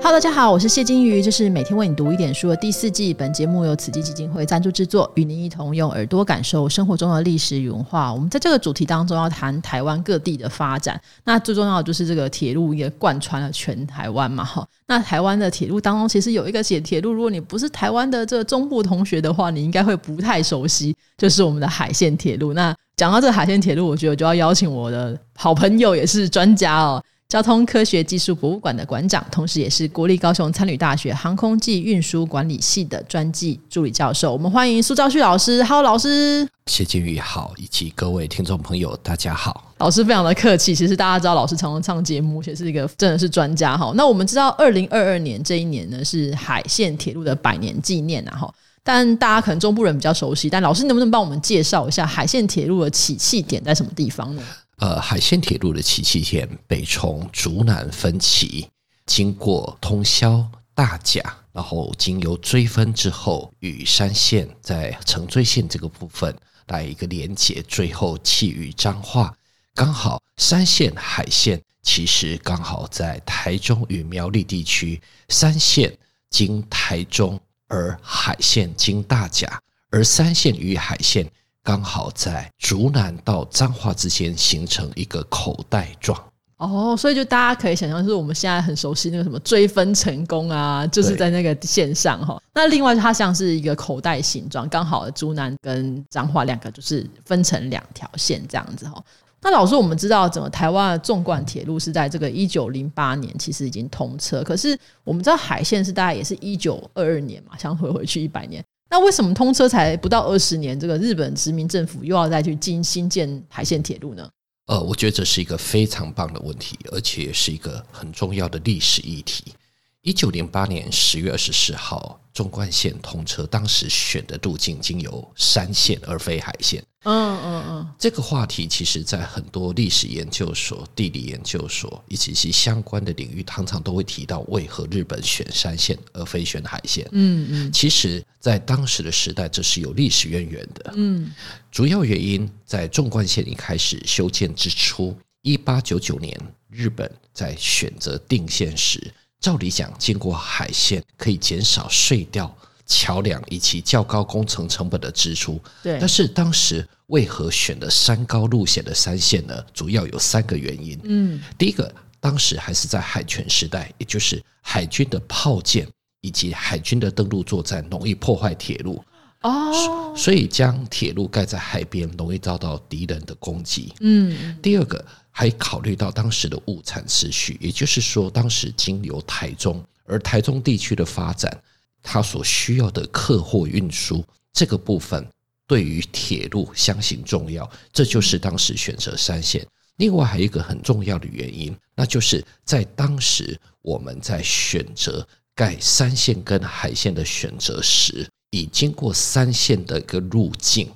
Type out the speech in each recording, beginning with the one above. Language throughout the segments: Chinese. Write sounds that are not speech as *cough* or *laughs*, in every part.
Hello，大家好，我是谢金鱼，这是每天为你读一点书的第四季。本节目由慈济基金会赞助制作，与您一同用耳朵感受生活中的历史与文化。我们在这个主题当中要谈台湾各地的发展，那最重要的就是这个铁路也贯穿了全台湾嘛，哈。那台湾的铁路当中，其实有一个铁铁路，如果你不是台湾的这个中部同学的话，你应该会不太熟悉，就是我们的海线铁路。那讲到这个海线铁路，我觉得就要邀请我的好朋友，也是专家哦。交通科学技术博物馆的馆长，同时也是国立高雄参旅大学航空暨运输管理系的专技助理教授。我们欢迎苏兆旭老师。Hello，老师。谢金玉好，以及各位听众朋友，大家好。老师非常的客气。其实大家知道，老师常常上节目，而且是一个真的是专家哈。那我们知道，二零二二年这一年呢，是海线铁路的百年纪念啊哈。但大家可能中部人比较熟悉，但老师能不能帮我们介绍一下海线铁路的起讫点在什么地方呢？呃，海线铁路的起讫线北从竹南分歧，经过通霄、大甲，然后经由追分之后，与山线在城追线这个部分来一个连接，最后弃于彰化。刚好山线海线其实刚好在台中与苗栗地区，山线经台中，而海线经大甲，而山线与海线。刚好在竹南到彰化之间形成一个口袋状哦，所以就大家可以想象，就是我们现在很熟悉那个什么追分成功啊，就是在那个线上哈。那另外它像是一个口袋形状，刚好竹南跟彰化两个就是分成两条线这样子哈。那老师，我们知道整个台湾的纵贯铁路是在这个一九零八年其实已经通车，可是我们知道海线是大概也是一九二二年嘛，想回回去一百年。那为什么通车才不到二十年，这个日本殖民政府又要再去新新建海线铁路呢？呃，我觉得这是一个非常棒的问题，而且是一个很重要的历史议题。一九零八年十月二十四号，纵贯线通车，当时选的路径经由山线而非海线。嗯嗯嗯，这个话题其实，在很多历史研究所、地理研究所以及其相关的领域，常常都会提到为何日本选山线而非选海线。嗯嗯，其实，在当时的时代，这是有历史渊源的。嗯，主要原因在纵贯线一开始修建之初，一八九九年，日本在选择定线时，照理讲，经过海线可以减少隧道。桥梁以及较高工程成本的支出，对。但是当时为何选的山高路险的山线呢？主要有三个原因。嗯，第一个，当时还是在海权时代，也就是海军的炮舰以及海军的登陆作战容易破坏铁路哦，所以将铁路盖在海边容易遭到敌人的攻击。嗯，第二个还考虑到当时的物产次序，也就是说，当时经由台中，而台中地区的发展。它所需要的客货运输这个部分，对于铁路相形重要，这就是当时选择三线。另外还有一个很重要的原因，那就是在当时我们在选择盖三线跟海线的选择时，已经过三线的一个路径，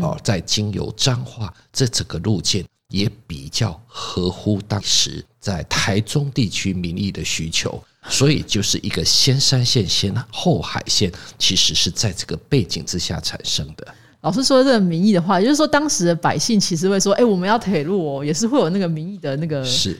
哦，在经由彰化这整个路径也比较合乎当时在台中地区民意的需求。*laughs* 所以就是一个先山线先后海线，其实是在这个背景之下产生的。老师说这个民意的话，也就是说当时的百姓其实会说：“哎，我们要铁路哦，也是会有那个民意的那个是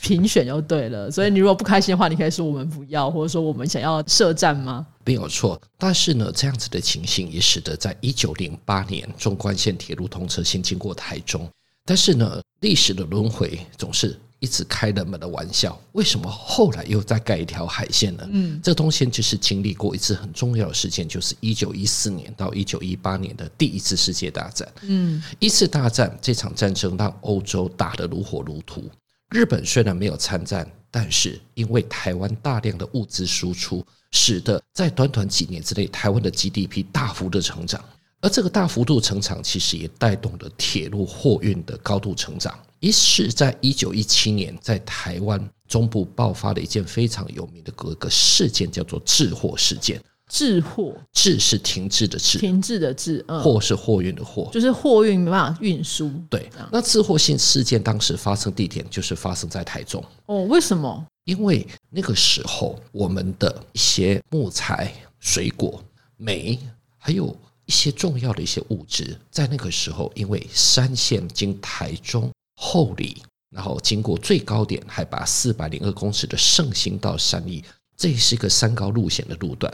评选就对了。”所以你如果不开心的话，你可以说我们不要，或者说我们想要设站吗？没有错。但是呢，这样子的情形也使得在一九零八年纵贯线铁路通车，先经过台中。但是呢，历史的轮回总是。一直开人们的玩笑，为什么后来又再盖一条海线呢？嗯，这东西就是经历过一次很重要的事件，就是一九一四年到一九一八年的第一次世界大战。嗯，一次大战这场战争让欧洲打得如火如荼。日本虽然没有参战，但是因为台湾大量的物资输出，使得在短短几年之内，台湾的 GDP 大幅的成长。而这个大幅度成长，其实也带动了铁路货运的高度成长。一是在一九一七年，在台湾中部爆发了一件非常有名的格个事件，叫做“滞货事件”。滞货，滞是停滞的滞，停滞的滞，货是货运的货，就是货运没办法运输。对，那滞货性事件当时发生地点就是发生在台中。哦，为什么？因为那个时候我们的一些木材、水果、煤，还有一些重要的一些物质，在那个时候因为山线经台中。后里，然后经过最高点海拔四百零二公尺的圣心到山里，这是一个山高路险的路段，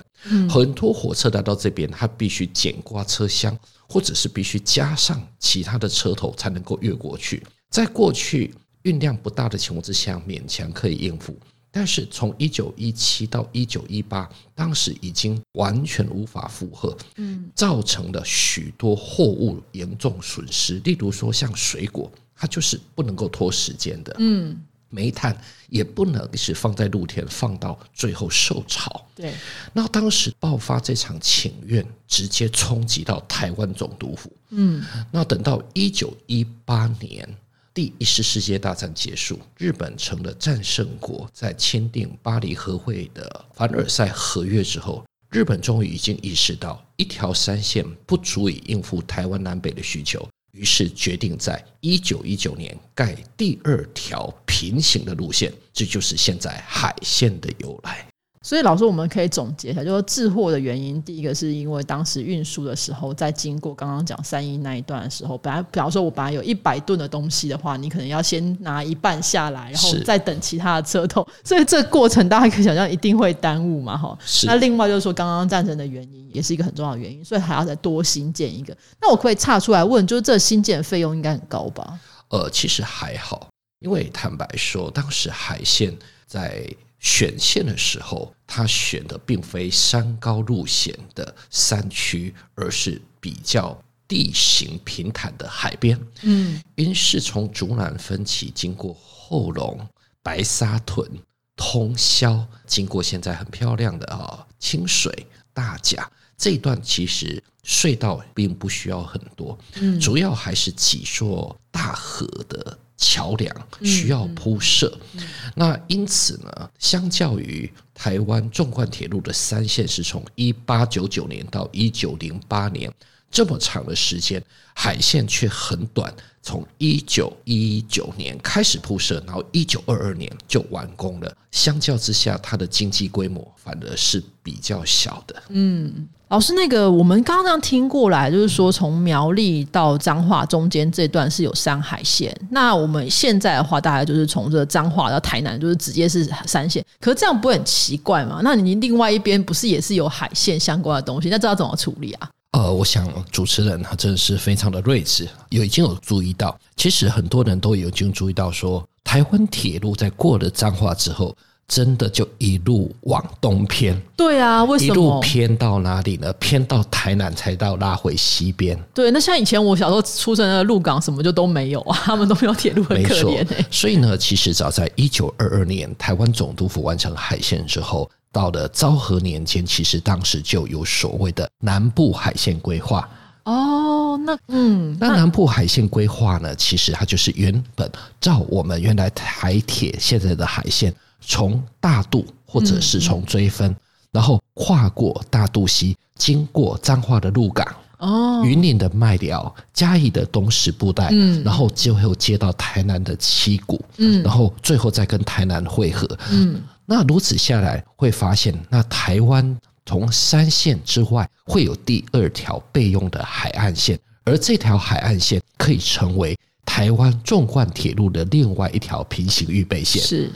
很多火车来到这边，它必须剪挂车厢，或者是必须加上其他的车头才能够越过去。在过去运量不大的情况之下，勉强可以应付。但是从一九一七到一九一八，当时已经完全无法负荷，嗯，造成了许多货物严重损失。例如说，像水果，它就是不能够拖时间的，嗯。煤炭也不能是放在露天，放到最后受潮。对，那当时爆发这场请愿，直接冲击到台湾总督府。嗯，那等到一九一八年第一次世界大战结束，日本成了战胜国，在签订巴黎和会的凡尔赛合约之后，日本终于已经意识到一条三线不足以应付台湾南北的需求。于是决定在一九一九年盖第二条平行的路线，这就是现在海线的由来。所以，老师，我们可以总结一下，就是滞货的原因。第一个是因为当时运输的时候，在经过刚刚讲三一那一段的时候，本来，比方说，我本来有一百吨的东西的话，你可能要先拿一半下来，然后再等其他的车头，所以这过程大家可以想象，一定会耽误嘛，哈。那另外就是说，刚刚战争的原因也是一个很重要的原因，所以还要再多新建一个。那我可以岔出来问，就是这新建费用应该很高吧？呃，其实还好，因为坦白说，当时海线在。选线的时候，他选的并非山高路险的山区，而是比较地形平坦的海边。嗯，因是从竹南分歧，经过后龙、白沙屯、通霄，经过现在很漂亮的啊清水、大甲这一段，其实隧道并不需要很多，嗯，主要还是几座大河的。桥梁需要铺设，那因此呢，相较于台湾纵贯铁路的三线是从一八九九年到一九零八年这么长的时间，海线却很短，从一九一九年开始铺设，然后一九二二年就完工了。相较之下，它的经济规模反而是比较小的。嗯。老师，那个我们刚刚这样听过来，就是说从苗栗到彰化中间这段是有山海线。那我们现在的话，大概就是从这彰化到台南，就是直接是山线。可是这样不会很奇怪吗？那你另外一边不是也是有海线相关的东西？那这要怎么处理啊？呃，我想主持人他真的是非常的睿智，有已经有注意到，其实很多人都已经注意到说，台湾铁路在过了彰化之后。真的就一路往东偏，对啊，为什么一路偏到哪里呢？偏到台南才到拉回西边。对，那像以前我小时候出生的鹿港什么就都没有啊，*laughs* 他们都没有铁路，很可怜。所以呢，其实早在一九二二年，台湾总督府完成海线之后，到了昭和年间，其实当时就有所谓的南部海线规划。哦，那嗯，那南部海线规划呢，其实它就是原本照我们原来台铁现在的海线。从大渡或者是从追分，然后跨过大渡溪，经过彰化的鹿港，哦，云林的麦寮，嘉义的东石布袋，嗯，然后最后接到台南的七股，嗯，然后最后再跟台南汇合，嗯，那如此下来会发现，那台湾从三线之外会有第二条备用的海岸线，而这条海岸线可以成为台湾纵贯铁路的另外一条平行预备线，是。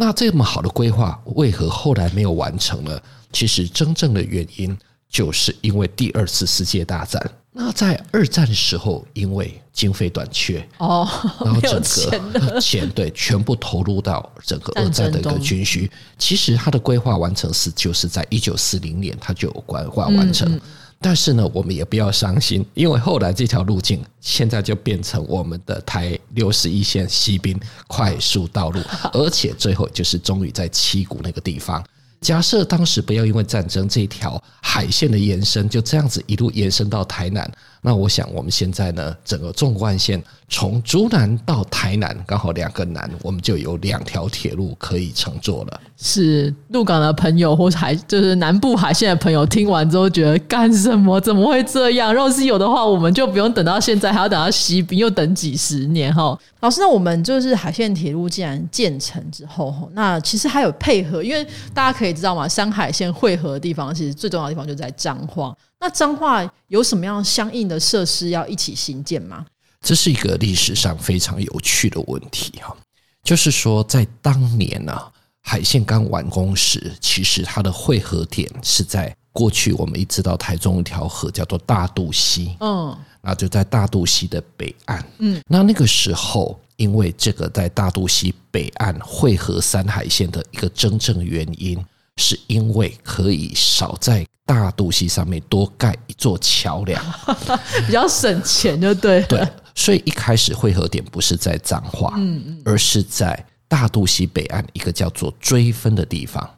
那这么好的规划，为何后来没有完成呢？其实真正的原因，就是因为第二次世界大战。那在二战的时候，因为经费短缺哦，然后整个钱对全部投入到整个二战的一个军需。其实它的规划完成是就是在一九四零年，它就有规划完成。但是呢，我们也不要伤心，因为后来这条路径现在就变成我们的台六十一线西滨快速道路，*laughs* 而且最后就是终于在七股那个地方。假设当时不要因为战争这条海线的延伸，就这样子一路延伸到台南。那我想，我们现在呢，整个纵贯线从竹南到台南，刚好两个南，我们就有两条铁路可以乘坐了。是鹿港的朋友，或海就是南部海线的朋友，听完之后觉得干什么？怎么会这样？若是有的话，我们就不用等到现在，还要等到西滨，又等几十年哈。老师，那我们就是海线铁路既然建成之后，那其实还有配合，因为大家可以知道嘛，山海线汇合的地方，其实最重要的地方就在彰化。那彰化有什么样相应的设施要一起新建吗？这是一个历史上非常有趣的问题哈，就是说在当年呢，海线刚完工时，其实它的汇合点是在过去我们一直到台中一条河叫做大肚溪，嗯那就在大肚溪的北岸。嗯，那那个时候，因为这个在大肚溪北岸汇合三海线的一个真正原因，是因为可以少在大肚溪上面多盖一座桥梁。*laughs* 比较省钱就对了。对，所以一开始汇合点不是在彰化，嗯嗯，而是在大肚溪北岸一个叫做追分的地方。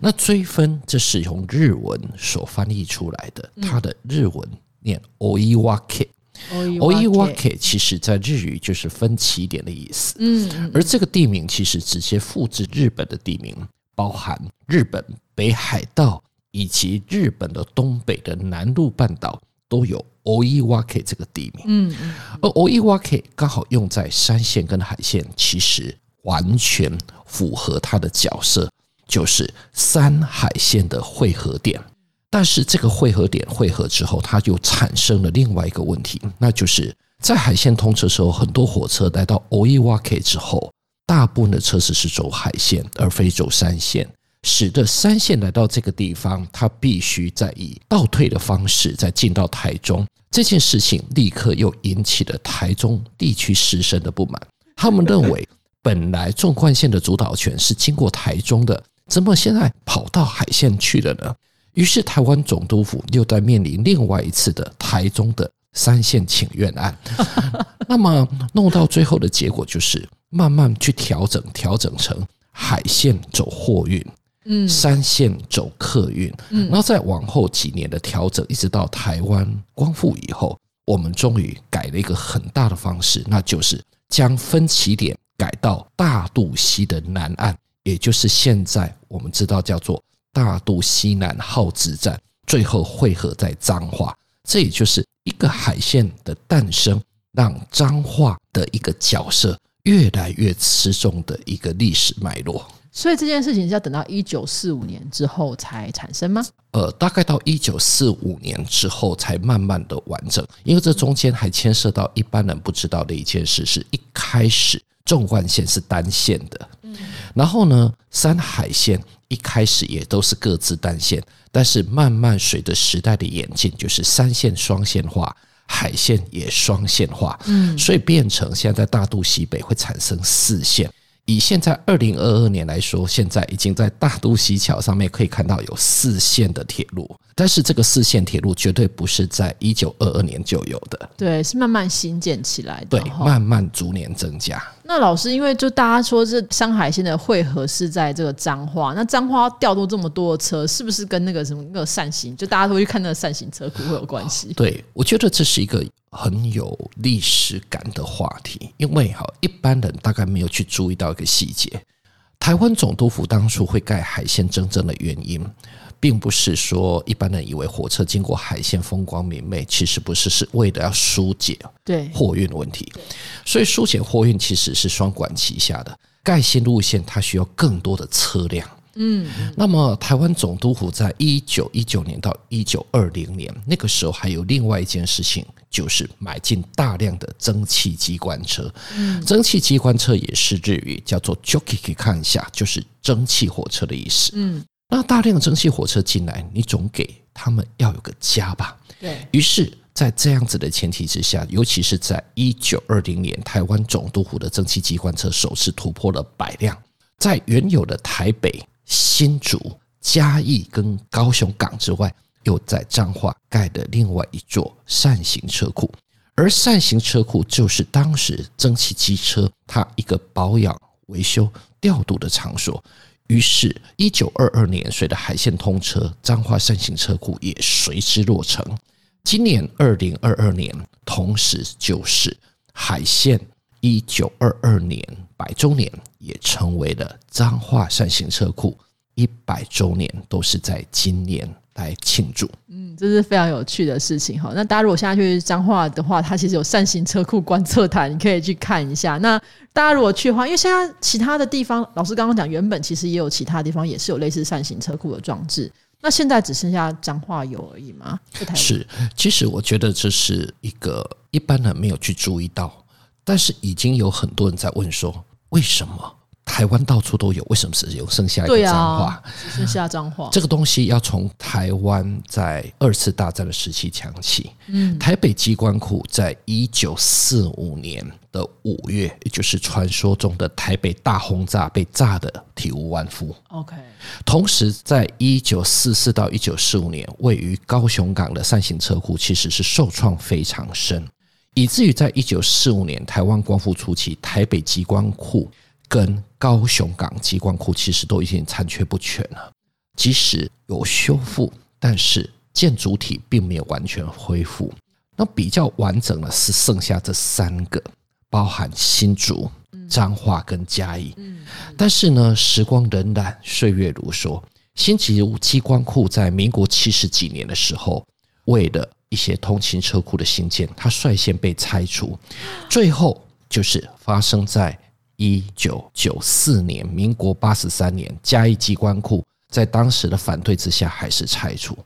那追分这是用日文所翻译出来的，它的日文念 oiwake。o i w a k e 其实在日语就是分起点的意思，嗯，而这个地名其实直接复制日本的地名，包含日本北海道以及日本的东北的南陆半岛都有 o i w a k e 这个地名，嗯嗯，而 o i w a k e 刚好用在山线跟海线，其实完全符合它的角色，就是山海线的汇合点。但是这个汇合点汇合之后，它就产生了另外一个问题，那就是在海线通车时候，很多火车来到 o i w a k e 之后，大部分的车子是走海线而非走山线，使得三线来到这个地方，他必须再以倒退的方式再进到台中。这件事情立刻又引起了台中地区师生的不满，他们认为 *laughs* 本来纵贯线的主导权是经过台中的，怎么现在跑到海线去了呢？于是，台湾总督府又在面临另外一次的台中的三线请愿案。*laughs* 那么，弄到最后的结果就是慢慢去调整，调整成海线走货运，嗯，三线走客运，嗯，然后再往后几年的调整，一直到台湾光复以后，我们终于改了一个很大的方式，那就是将分歧点改到大肚溪的南岸，也就是现在我们知道叫做。大肚溪南号之站，最后汇合在彰化，这也就是一个海线的诞生，让彰化的一个角色越来越吃重的一个历史脉络。所以这件事情是要等到一九四五年之后才产生吗？呃，大概到一九四五年之后才慢慢的完整，因为这中间还牵涉到一般人不知道的一件事，是一开始纵贯线是单线的，嗯，然后呢，山海线。一开始也都是各自单线，但是慢慢随着时代的演进，就是三线双线化，海线也双线化，嗯，所以变成现在大肚西北会产生四线。以现在二零二二年来说，现在已经在大都西桥上面可以看到有四线的铁路，但是这个四线铁路绝对不是在一九二二年就有的，对，是慢慢新建起来的，对，慢慢逐年增加。那老师，因为就大家说这山海线的汇合是在这个彰化，那彰化调度这么多的车，是不是跟那个什么那个扇形，就大家都会去看那个扇形车库会有关系？*laughs* 对，我觉得这是一个。很有历史感的话题，因为哈一般人大概没有去注意到一个细节：台湾总督府当初会盖海线，真正的原因，并不是说一般人以为火车经过海线风光明媚，其实不是，是为了要疏解对货运问题。所以疏解货运其实是双管齐下的，盖新路线它需要更多的车辆。嗯，那么台湾总督府在一九一九年到一九二零年那个时候，还有另外一件事情，就是买进大量的蒸汽机关车。嗯，蒸汽机关车也是日语叫做 “joki”，可以看一下，就是蒸汽火车的意思。嗯，那大量蒸汽火车进来，你总给他们要有个家吧？对于是，在这样子的前提之下，尤其是在一九二零年，台湾总督府的蒸汽机关车首次突破了百辆，在原有的台北。新竹、嘉义跟高雄港之外，又在彰化盖了另外一座扇形车库，而扇形车库就是当时蒸汽机车它一个保养、维修、调度的场所。于是，一九二二年随着海线通车，彰化善行车库也随之落成。今年二零二二年，同时就是海线一九二二年百周年。也成为了彰化善行车库一百周年，都是在今年来庆祝。嗯，这是非常有趣的事情哈。那大家如果现在去彰化的话，它其实有扇形车库观测台，你可以去看一下。那大家如果去的话，因为现在其他的地方，老师刚刚讲，原本其实也有其他地方也是有类似扇形车库的装置。那现在只剩下彰化有而已吗？是，其实我觉得这是一个一般人没有去注意到，但是已经有很多人在问说，为什么？台湾到处都有，为什么只有剩下一个对彰化啊？，只剩下脏话。这个东西要从台湾在二次大战的时期讲起。嗯，台北机关库在一九四五年的五月，也就是传说中的台北大轰炸被炸得体无完肤。OK，同时，在一九四四到一九四五年，位于高雄港的扇形车库其实是受创非常深，以至于在一九四五年台湾光复初期，台北机关库跟高雄港机关库其实都已经残缺不全了。即使有修复，但是建筑体并没有完全恢复。那比较完整的是剩下这三个，包含新竹、彰化跟嘉义。但是呢，时光荏苒，岁月如梭。新竹机关库在民国七十几年的时候，为了一些通勤车库的兴建，它率先被拆除，最后就是发生在一九九四年，民国八十三年，嘉义机关库在当时的反对之下，还是拆除。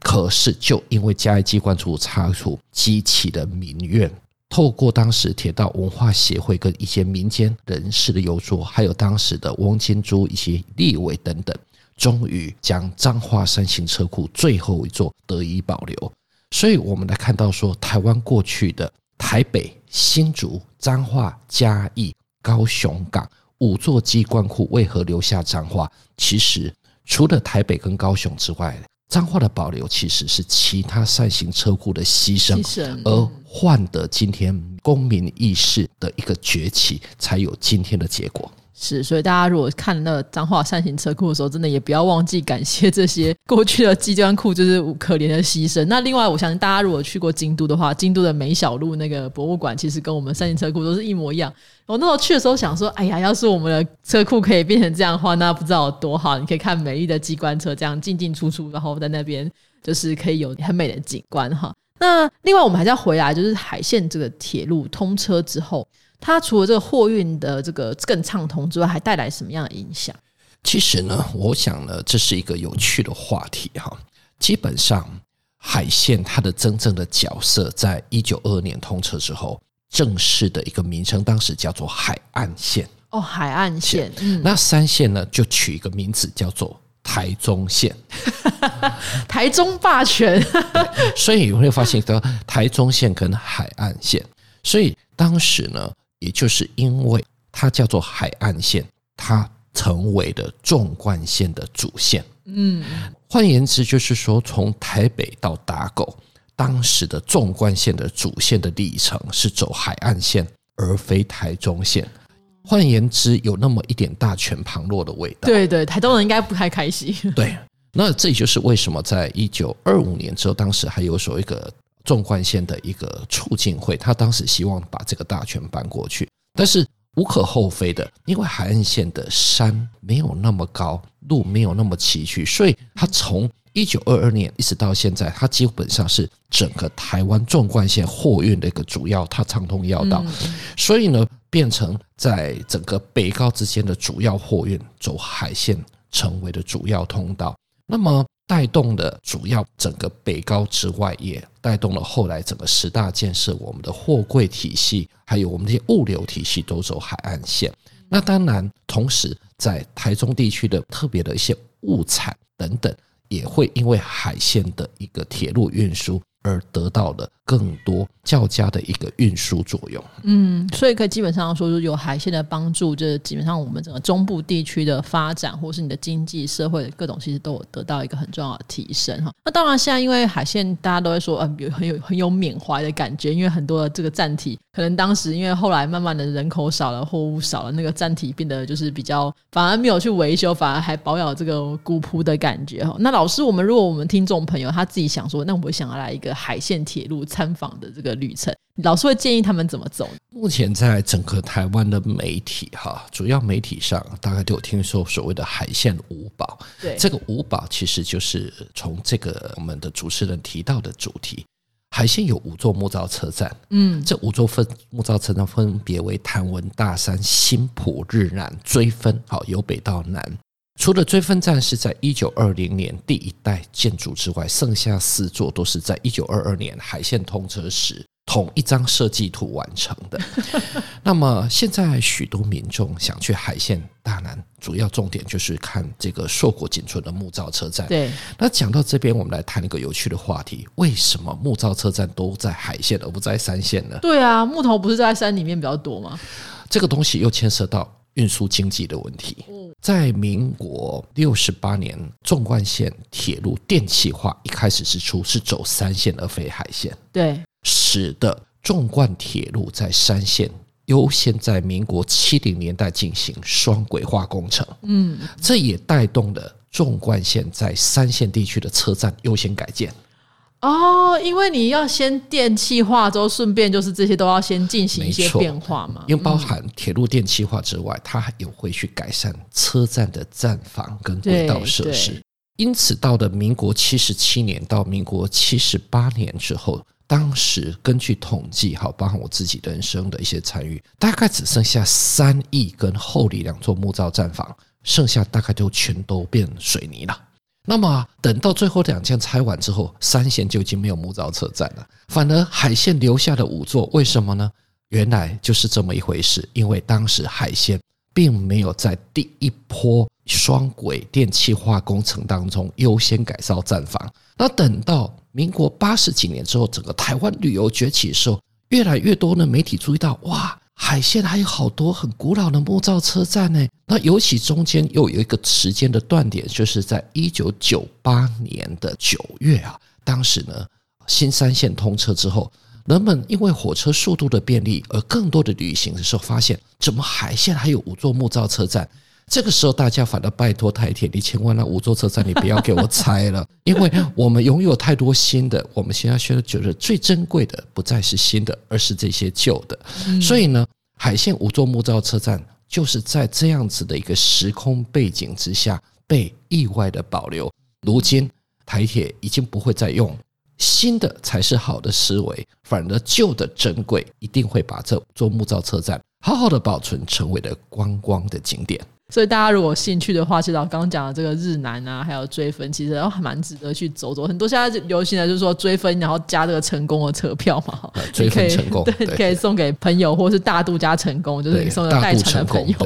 可是，就因为嘉义机关处拆除激起的民怨，透过当时铁道文化协会跟一些民间人士的游说，还有当时的翁金珠一些立委等等，终于将彰化三型车库最后一座得以保留。所以，我们来看到说，台湾过去的台北、新竹、彰化、嘉义、高雄港五座机关库为何留下彰化？其实，除了台北跟高雄之外，彰化的保留其实是其他扇形车库的牺牲牺，牲而换得今天公民意识的一个崛起，才有今天的结果。是，所以大家如果看那个彰化扇形车库的时候，真的也不要忘记感谢这些过去的机关库，就是可怜的牺牲。*laughs* 那另外，我相信大家如果去过京都的话，京都的梅小路那个博物馆，其实跟我们扇形车库都是一模一样。我那时候去的时候想说，哎呀，要是我们的车库可以变成这样的话，那不知道有多好。你可以看美丽的机关车这样进进出出，然后在那边就是可以有很美的景观哈。那另外，我们还是要回来，就是海线这个铁路通车之后，它除了这个货运的这个更畅通之外，还带来什么样的影响？其实呢，我想呢，这是一个有趣的话题哈。基本上，海线它的真正的角色，在一九二二年通车之后，正式的一个名称，当时叫做海岸线。哦，海岸线，嗯，那三线呢，就取一个名字叫做台中线。*laughs* 台中霸权，所以你会发现到台中线跟海岸线，所以当时呢，也就是因为它叫做海岸线，它成为了纵贯线的主线。嗯，换言之，就是说从台北到打狗，当时的纵贯线的主线的里程是走海岸线，而非台中线。换言之，有那么一点大权旁落的味道。对对，台东人应该不太开心。对，那这也就是为什么在一九二五年之后，当时还有所谓一个纵贯线的一个促进会，他当时希望把这个大权搬过去，但是无可厚非的，因为海岸线的山没有那么高，路没有那么崎岖，所以他从一九二二年一直到现在，它基本上是整个台湾纵贯线货运的一个主要它畅通要道，所以呢，变成在整个北高之间的主要货运走海线成为了主要通道。那么带动的主要整个北高之外，也带动了后来整个十大建设，我们的货柜体系，还有我们这些物流体系都走海岸线。那当然，同时在台中地区的特别的一些物产等等，也会因为海线的一个铁路运输而得到了更多较佳的一个运输作用。嗯，所以可以基本上说，有海线的帮助，就是基本上我们整个中部地区的发展，或是你的经济社会的各种，其实都有得到一个很重要的提升哈。那当然，现在因为海线，大家都会说，嗯，有很有很有缅怀的感觉，因为很多的这个站体，可能当时因为后来慢慢的人口少了，货物少了，那个站体变得就是比较，反而没有去维修，反而还保有这个古朴的感觉哈。那老师，我们如果我们听众朋友他自己想说，那我想要来一个海线铁路参访的这个旅程，老师会建议他们怎么走？目前在整个台湾的媒体哈，主要媒体上大概都有听说所谓的海线五宝。对，这个五宝其实就是从这个我们的主持人提到的主题。海线有五座木造车站，嗯，这五座分木造车站分别为潭文、大山、新浦、日南、追分，好由北到南。除了追分站是在一九二零年第一代建筑之外，剩下四座都是在一九二二年海线通车时同一张设计图完成的。*laughs* 那么现在许多民众想去海线大南，主要重点就是看这个硕果仅存的木造车站。对，那讲到这边，我们来谈一个有趣的话题：为什么木造车站都在海线而不在山线呢？对啊，木头不是在山里面比较多吗？这个东西又牵涉到运输经济的问题。在民国六十八年，纵贯线铁路电气化一开始之初是走山线而非海线，对，使得纵贯铁路在山线优先在民国七零年代进行双轨化工程。嗯，这也带动了纵贯线在三线地区的车站优先改建。哦，因为你要先电气化之后，顺便就是这些都要先进行一些变化嘛。因为包含铁路电气化之外，它还有会去改善车站的站房跟轨道设施。因此，到了民国七十七年到民国七十八年之后，当时根据统计，好，包含我自己人生的一些参与，大概只剩下三亿跟后里两座木造站房，剩下大概就全都变水泥了。那么等到最后两件拆完之后，三线就已经没有木造车站了，反而海线留下了五座，为什么呢？原来就是这么一回事，因为当时海线并没有在第一波双轨电气化工程当中优先改造站房。那等到民国八十几年之后，整个台湾旅游崛起的时候，越来越多的媒体注意到，哇，海线还有好多很古老的木造车站呢。那尤其中间又有一个时间的断点，就是在一九九八年的九月啊，当时呢新三线通车之后，人们因为火车速度的便利，而更多的旅行的时候，发现怎么海线还有五座木造车站。这个时候，大家反而拜托台铁，你千万那五座车站你不要给我拆了，*laughs* 因为我们拥有太多新的。我们现在现在觉得最珍贵的不再是新的，而是这些旧的。所以呢，海线五座木造车站就是在这样子的一个时空背景之下被意外的保留。如今台铁已经不会再用新的才是好的思维，反而旧的珍贵，一定会把这座木造车站好好的保存，成为了观光的景点。所以大家如果兴趣的话，其实我刚刚讲的这个日南啊，还有追分，其实都还蛮值得去走走。很多现在流行的就是说追分，然后加这个成功的车票嘛，呃追分你可以成功对，对可以送给朋友，或是大度加成功，就是你送给大度待产的朋友，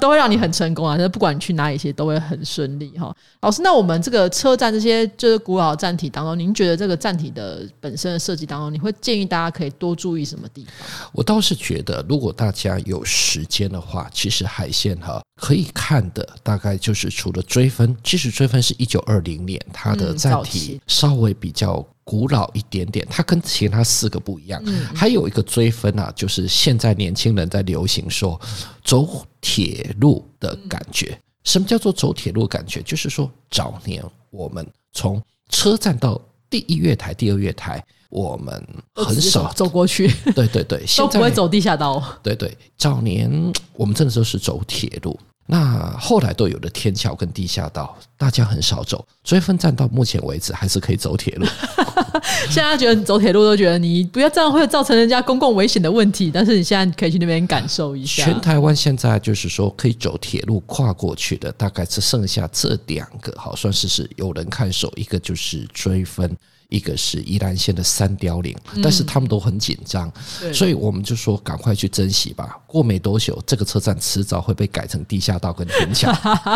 都会让你很成功啊。就是不管你去哪里，其实都会很顺利哈。老师，那我们这个车站这些就是古老的站体当中，您觉得这个站体的本身的设计当中，你会建议大家可以多注意什么地方？我倒是觉得，如果大家有时间的话，其实海线哈可以看的大概就是除了追分，其实追分是一九二零年，它的嗯站体稍微比较古老一点点，它跟其他四个不一样。还有一个追分啊，就是现在年轻人在流行说走铁路的感觉。什么叫做走铁路感觉？就是说早年我们从车站到第一月台、第二月台，我们很少。走过去，对对对，*laughs* 都现在不会走地下道。对对，早年我们真的都是走铁路，那后来都有了天桥跟地下道，大家很少走。追分站到目前为止还是可以走铁路，*laughs* 现在觉得你走铁路都觉得你不要这样会造成人家公共危险的问题，但是你现在可以去那边感受一下。全台湾现在就是说可以走铁路跨过去的，大概只剩下这两个，好算是是有人看守，一个就是追分。一个是宜兰县的三雕岭，但是他们都很紧张，所以我们就说赶快去珍惜吧。过没多久，这个车站迟早会被改成地下道跟天桥。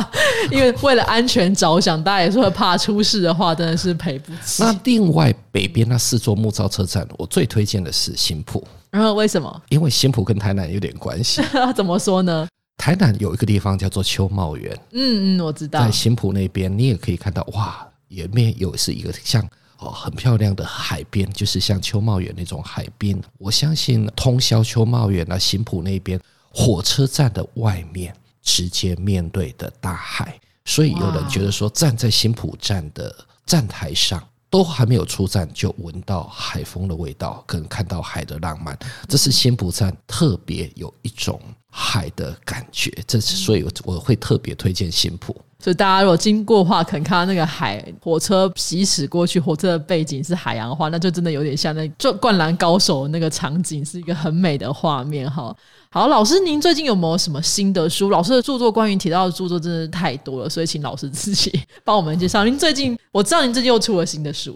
*laughs* 因为为了安全着想，大家也是会怕出事的话，真的是赔不起。那另外北边那四座木造车站，我最推荐的是新浦，然后为什么？因为新浦跟台南有点关系。*laughs* 怎么说呢？台南有一个地方叫做秋茂园，嗯嗯，我知道在。新浦那边，你也可以看到，哇，里面有是一个像哦很漂亮的海边，就是像秋茂园那种海边。我相信通宵秋茂园啊，新浦那边火车站的外面直接面对的大海，所以有人觉得说，站在新浦站的站台上。都还没有出站，就闻到海风的味道，跟看到海的浪漫，这是新浦站特别有一种海的感觉。这是所以我我会特别推荐新浦。所以大家如果经过的话，可能看到那个海火车行驶过去，火车的背景是海洋的话，那就真的有点像那就《灌篮高手》那个场景，是一个很美的画面哈。好，老师，您最近有没有什么新的书？老师的著作关于提到的著作真的是太多了，所以请老师自己帮我们介绍。您最近我知道您最近又出了新的书，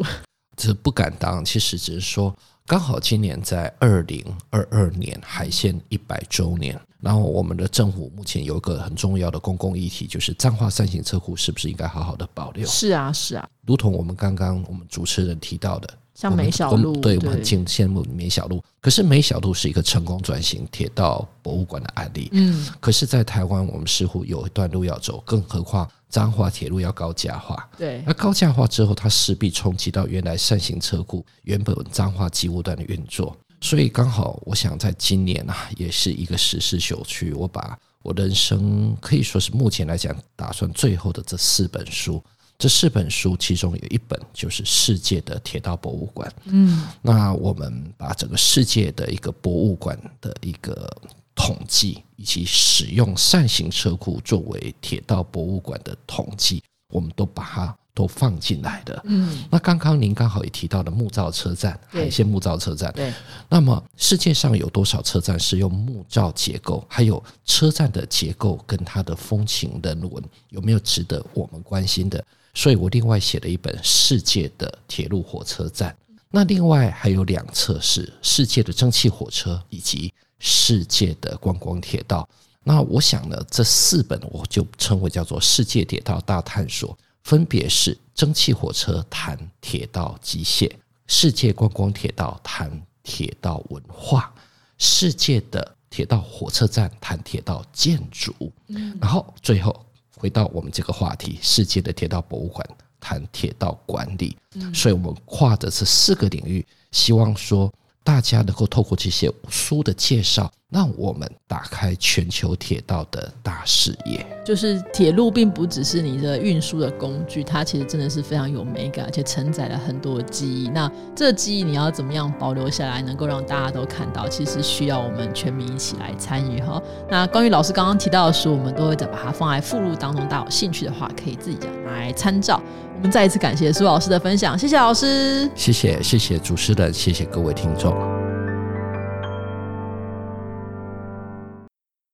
这不敢当，其实只是说刚好今年在二零二二年海线一百周年，然后我们的政府目前有一个很重要的公共议题，就是彰化三型车库是不是应该好好的保留？是啊，是啊，如同我们刚刚我们主持人提到的，像梅小路，对我们很敬羡慕梅小路。可是梅小路是一个成功转型铁道博物馆的案例，嗯，可是，在台湾我们似乎有一段路要走，更何况彰化铁路要高架化，对，那高架化之后，它势必冲击到原来扇形车库原本彰化机务段的运作，所以刚好我想在今年啊，也是一个时势所趋，我把我人生可以说是目前来讲打算最后的这四本书。这四本书，其中有一本就是世界的铁道博物馆。嗯，那我们把整个世界的一个博物馆的一个统计，以及使用扇形车库作为铁道博物馆的统计，我们都把它都放进来的。嗯，那刚刚您刚好也提到了木造车站，海鲜木造车站。对，那么世界上有多少车站是用木造结构？还有车站的结构跟它的风情人文有没有值得我们关心的？所以我另外写了一本《世界的铁路火车站》，那另外还有两册是世界的蒸汽火车以及世界的观光铁道。那我想呢，这四本我就称为叫做《世界铁道大探索》，分别是蒸汽火车谈铁道机械，世界观光铁道谈铁道文化，世界的铁道火车站谈铁道建筑，嗯然后最后。回到我们这个话题，世界的铁道博物馆谈铁道管理，嗯所以我们跨的这四个领域，希望说大家能够透过这些书的介绍。让我们打开全球铁道的大视野。就是铁路并不只是你的运输的工具，它其实真的是非常有美感，而且承载了很多记忆。那这记忆你要怎么样保留下来，能够让大家都看到？其实需要我们全民一起来参与哈。那关于老师刚刚提到的书，我们都会再把它放在附录当中，大家有兴趣的话可以自己拿来参照。我们再一次感谢苏老师的分享，谢谢老师，谢谢谢谢主持人，谢谢各位听众。